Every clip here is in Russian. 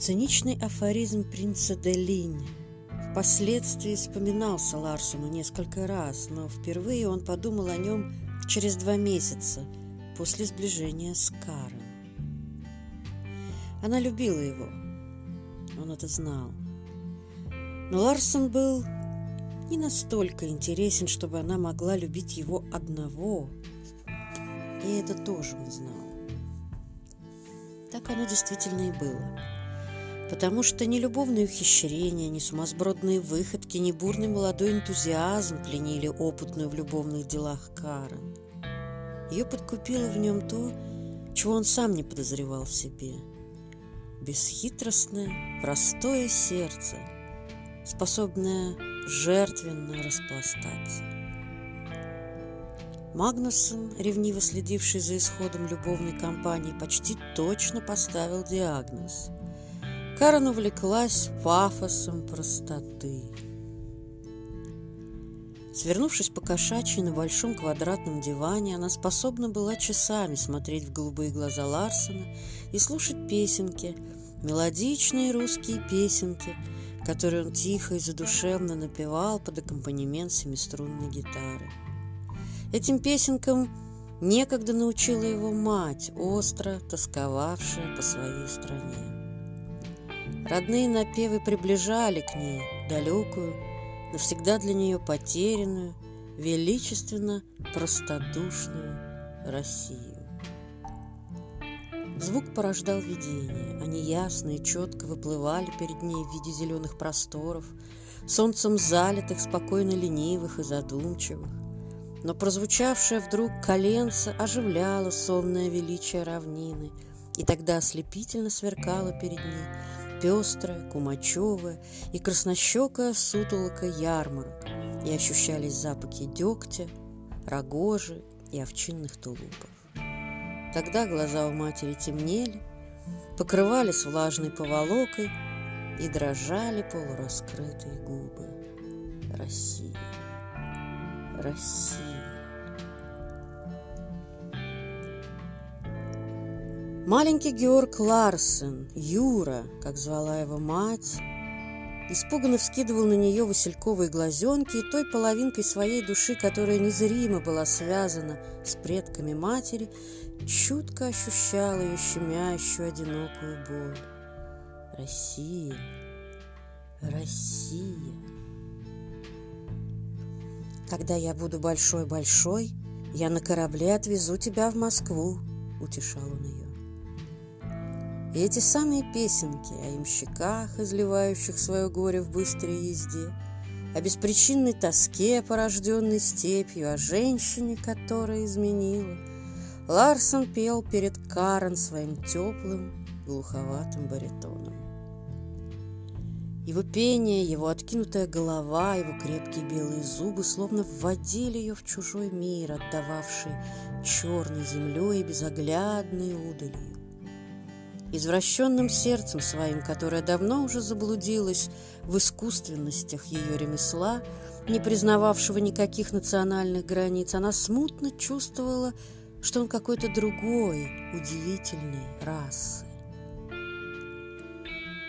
Циничный афоризм принца Делинь впоследствии вспоминался Ларсону несколько раз, но впервые он подумал о нем через два месяца после сближения с Карен. Она любила его, он это знал. Но Ларсон был не настолько интересен, чтобы она могла любить его одного, и это тоже он знал. Так оно действительно и было потому что ни любовные ухищрения, ни сумасбродные выходки, ни бурный молодой энтузиазм пленили опытную в любовных делах Карен. Ее подкупило в нем то, чего он сам не подозревал в себе. Бесхитростное, простое сердце, способное жертвенно распластаться. Магнусон, ревниво следивший за исходом любовной кампании, почти точно поставил диагноз – Карен увлеклась пафосом простоты. Свернувшись по кошачьи на большом квадратном диване, она способна была часами смотреть в голубые глаза Ларсона и слушать песенки, мелодичные русские песенки, которые он тихо и задушевно напевал под аккомпанемент семиструнной гитары. Этим песенкам некогда научила его мать, остро тосковавшая по своей стране. Родные напевы приближали к ней далекую, навсегда для нее потерянную, величественно простодушную Россию. Звук порождал видение. Они ясно и четко выплывали перед ней в виде зеленых просторов, солнцем залитых, спокойно ленивых и задумчивых. Но прозвучавшее вдруг коленце оживляло сонное величие равнины, и тогда ослепительно сверкало перед ней пестрая, кумачевая и краснощекая сутолока ярмарок, и ощущались запахи дегтя, рогожи и овчинных тулупов. Тогда глаза у матери темнели, покрывались влажной поволокой и дрожали полураскрытые губы. Россия, Россия. Маленький Георг Ларсен, Юра, как звала его мать, испуганно вскидывал на нее васильковые глазенки и той половинкой своей души, которая незримо была связана с предками матери, чутко ощущал ее щемящую одинокую боль. Россия, Россия. Когда я буду большой-большой, я на корабле отвезу тебя в Москву, утешал он ее. И эти самые песенки о ямщиках, изливающих свое горе в быстрой езде, о беспричинной тоске, порожденной степью, о женщине, которая изменила, Ларсон пел перед Карен своим теплым, глуховатым баритоном. Его пение, его откинутая голова, его крепкие белые зубы словно вводили ее в чужой мир, отдававший черной землей и безоглядной удалью извращенным сердцем своим, которое давно уже заблудилось в искусственностях ее ремесла, не признававшего никаких национальных границ, она смутно чувствовала, что он какой-то другой, удивительной расы.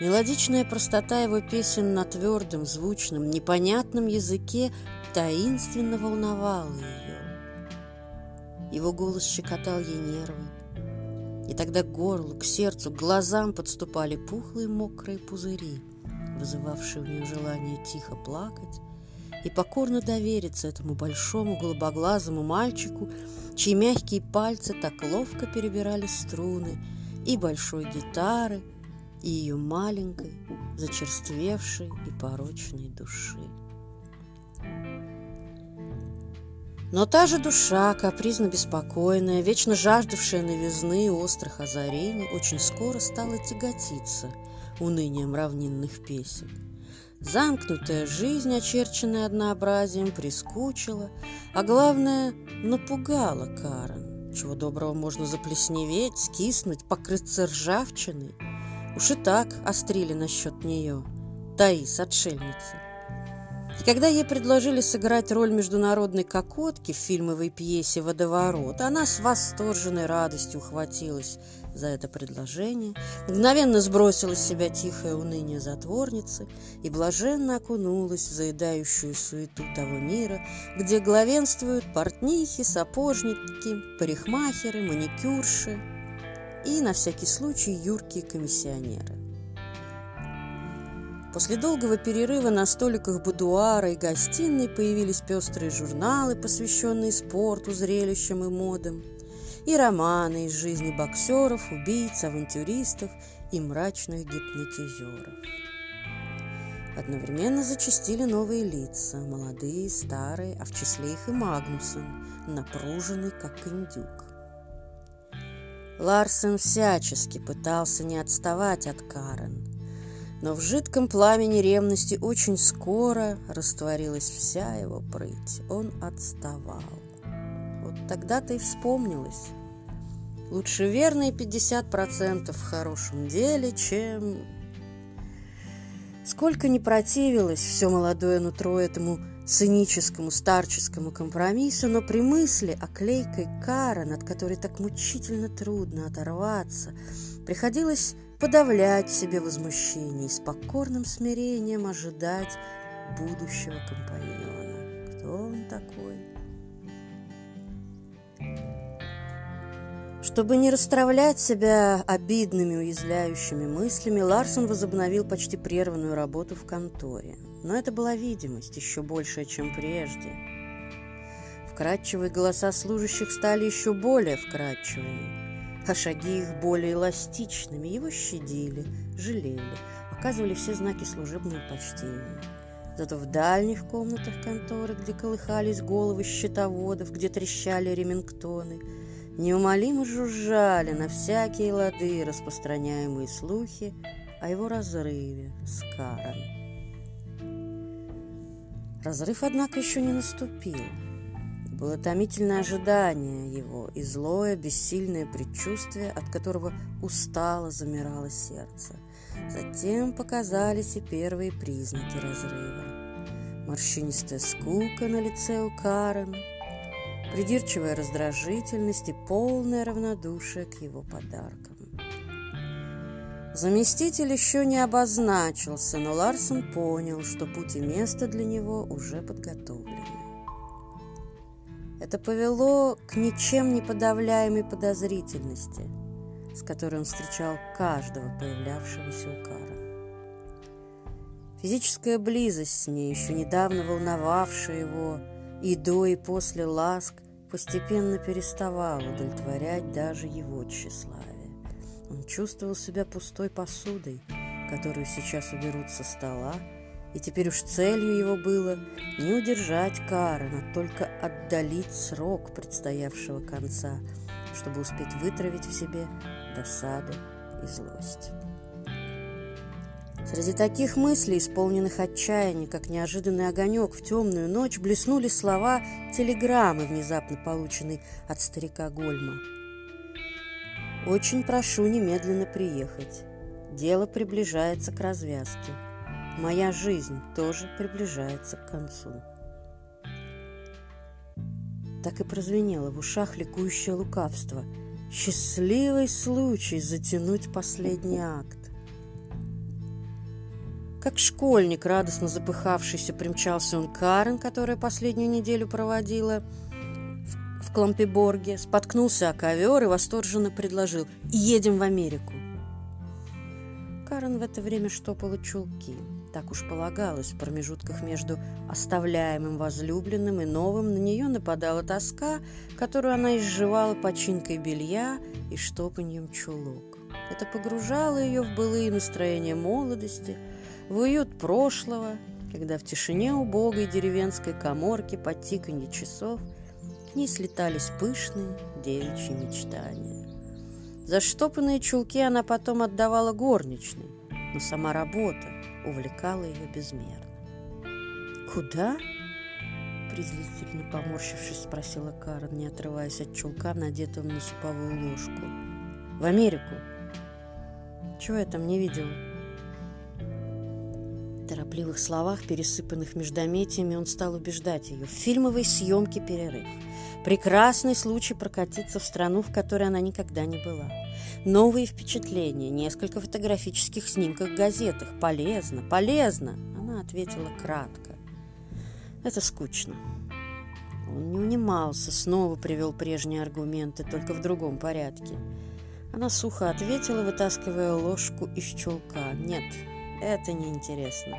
Мелодичная простота его песен на твердом, звучном, непонятном языке таинственно волновала ее. Его голос щекотал ей нервы, и тогда к горлу, к сердцу, к глазам подступали пухлые мокрые пузыри, вызывавшие у нее желание тихо плакать и покорно довериться этому большому голубоглазому мальчику, чьи мягкие пальцы так ловко перебирали струны и большой гитары, и ее маленькой, зачерствевшей и порочной души. Но та же душа, капризно беспокойная, вечно жаждавшая новизны и острых озарений, очень скоро стала тяготиться унынием равнинных песен. Замкнутая жизнь, очерченная однообразием, прискучила, а главное, напугала Карен. Чего доброго можно заплесневеть, скиснуть, покрыться ржавчиной. Уж и так острили насчет нее. Таис, отшельница. И когда ей предложили сыграть роль международной кокотки в фильмовой пьесе «Водоворот», она с восторженной радостью ухватилась за это предложение, мгновенно сбросила с себя тихое уныние затворницы и блаженно окунулась в заедающую суету того мира, где главенствуют портнихи, сапожники, парикмахеры, маникюрши и, на всякий случай, юркие комиссионеры. После долгого перерыва на столиках будуара и гостиной появились пестрые журналы, посвященные спорту, зрелищам и модам – и романы из жизни боксеров, убийц, авантюристов и мрачных гипнотизеров. Одновременно зачастили новые лица, молодые, старые, а в числе их и Магнусон, напруженный, как индюк. Ларсен всячески пытался не отставать от Карен, но в жидком пламени ревности очень скоро растворилась вся его прыть. Он отставал. Вот тогда-то и вспомнилось. Лучше верные 50% в хорошем деле, чем... Сколько не противилось все молодое нутро этому циническому старческому компромиссу, но при мысли о клейкой кара, над которой так мучительно трудно оторваться, приходилось подавлять себе возмущение и с покорным смирением ожидать будущего компаньона. Кто он такой? Чтобы не расстравлять себя обидными, уязвляющими мыслями, Ларсон возобновил почти прерванную работу в конторе. Но это была видимость, еще большая, чем прежде. Вкрадчивые голоса служащих стали еще более вкрадчивыми, а шаги их более эластичными. Его щадили, жалели, оказывали все знаки служебного почтения. Зато в дальних комнатах конторы, где колыхались головы счетоводов, где трещали ремингтоны – неумолимо жужжали на всякие лады распространяемые слухи о его разрыве с Карен. Разрыв, однако, еще не наступил. Было томительное ожидание его и злое, бессильное предчувствие, от которого устало замирало сердце. Затем показались и первые признаки разрыва. Морщинистая скука на лице у Карен – придирчивая раздражительность и полное равнодушие к его подаркам. Заместитель еще не обозначился, но Ларсон понял, что путь и место для него уже подготовлены. Это повело к ничем не подавляемой подозрительности, с которой он встречал каждого появлявшегося у Кара. Физическая близость с ней, еще недавно волновавшая его, и до и после ласк постепенно переставал удовлетворять даже его тщеславие. Он чувствовал себя пустой посудой, которую сейчас уберут со стола, и теперь уж целью его было не удержать Карена, только отдалить срок предстоявшего конца, чтобы успеть вытравить в себе досаду и злость. Среди таких мыслей, исполненных отчаяния, как неожиданный огонек в темную ночь, блеснули слова телеграммы, внезапно полученной от старика Гольма. «Очень прошу немедленно приехать. Дело приближается к развязке. Моя жизнь тоже приближается к концу». Так и прозвенело в ушах ликующее лукавство. Счастливый случай затянуть последний акт. Как школьник, радостно запыхавшийся, примчался он Карен, которая последнюю неделю проводила в, в Клампеборге, споткнулся о ковер и восторженно предложил «Едем в Америку». Карен в это время штопала чулки. Так уж полагалось, в промежутках между оставляемым возлюбленным и новым на нее нападала тоска, которую она изживала починкой белья и штопаньем чулок. Это погружало ее в былые настроения молодости – в уют прошлого, когда в тишине убогой деревенской коморки под тиканье часов к ней слетались пышные девичьи мечтания. Заштопанные чулки она потом отдавала горничной, но сама работа увлекала ее безмерно. «Куда?» – презрительно поморщившись, спросила Карен, не отрываясь от чулка, надетого на суповую ложку. «В Америку». «Чего я там не видела?» Торопливых словах, пересыпанных междометиями, он стал убеждать ее. В фильмовой съемке перерыв. Прекрасный случай прокатиться в страну, в которой она никогда не была. Новые впечатления, несколько фотографических снимков в газетах. Полезно, полезно, она ответила кратко. Это скучно. Он не унимался, снова привел прежние аргументы, только в другом порядке. Она сухо ответила, вытаскивая ложку из чулка. «Нет, это неинтересно».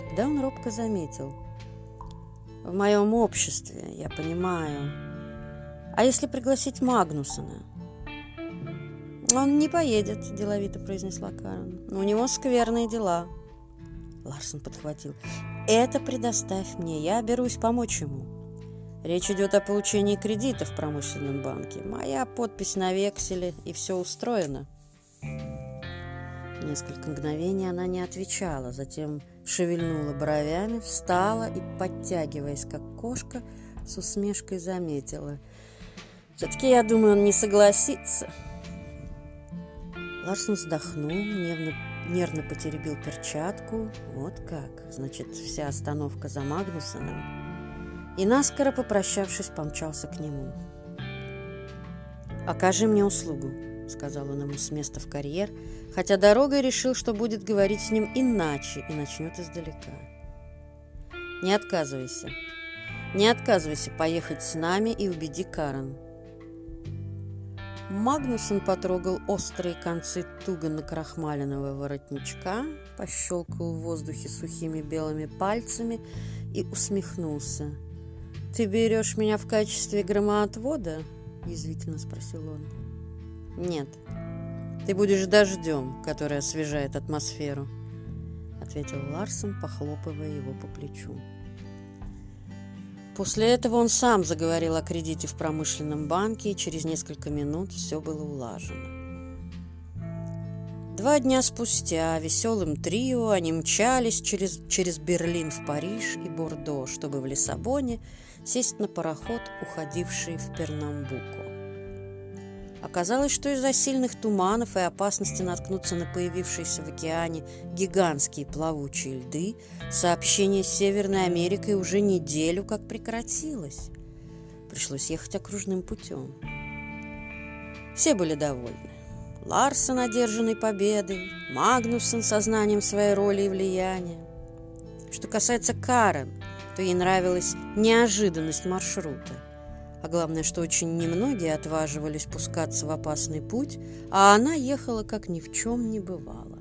Тогда он робко заметил. «В моем обществе, я понимаю. А если пригласить Магнусона?» «Он не поедет», – деловито произнесла Карен. «У него скверные дела». Ларсон подхватил. «Это предоставь мне, я берусь помочь ему». Речь идет о получении кредита в промышленном банке. Моя подпись на векселе, и все устроено. Несколько мгновений она не отвечала, затем шевельнула бровями, встала и, подтягиваясь как кошка, с усмешкой заметила. «Все-таки, я думаю, он не согласится». Ларсон вздохнул, нервно, нервно потеребил перчатку. Вот как, значит, вся остановка за Магнусоном и, наскоро попрощавшись, помчался к нему. «Окажи мне услугу», — сказал он ему с места в карьер, хотя дорогой решил, что будет говорить с ним иначе и начнет издалека. «Не отказывайся. Не отказывайся поехать с нами и убеди Карен». Магнусон потрогал острые концы туго накрахмаленного воротничка, пощелкал в воздухе сухими белыми пальцами и усмехнулся – «Ты берешь меня в качестве громоотвода?» – язвительно спросил он. «Нет, ты будешь дождем, который освежает атмосферу», – ответил Ларсон, похлопывая его по плечу. После этого он сам заговорил о кредите в промышленном банке, и через несколько минут все было улажено. Два дня спустя веселым трио они мчались через, через Берлин в Париж и Бордо, чтобы в Лиссабоне – сесть на пароход, уходивший в Пернамбуку. Оказалось, что из-за сильных туманов и опасности наткнуться на появившиеся в океане гигантские плавучие льды, сообщение с Северной Америкой уже неделю как прекратилось. Пришлось ехать окружным путем. Все были довольны. Ларсон, одержанный победой, Магнусон, сознанием своей роли и влияния. Что касается Карен, что ей нравилась неожиданность маршрута. А главное, что очень немногие отваживались пускаться в опасный путь, а она ехала, как ни в чем не бывало.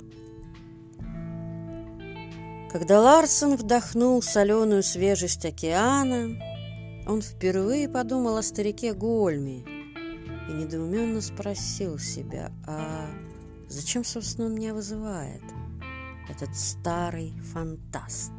Когда Ларсон вдохнул соленую свежесть океана, он впервые подумал о старике Гольме и недоуменно спросил себя, а зачем, собственно, он меня вызывает, этот старый фантаст?»